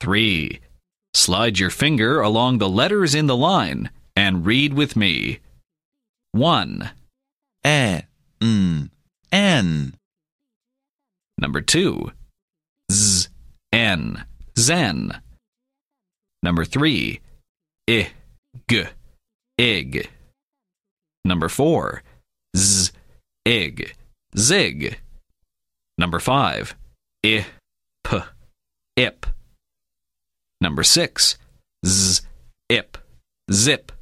Three. Slide your finger along the letters in the line and read with me. 1. 에, 음, mm. N. Number 2. Z, N, zen. Number 3. I, g, ig. Number 4. Z, ig, zig. Number 5. I, p, ip. Number 6. Z, ip, zip.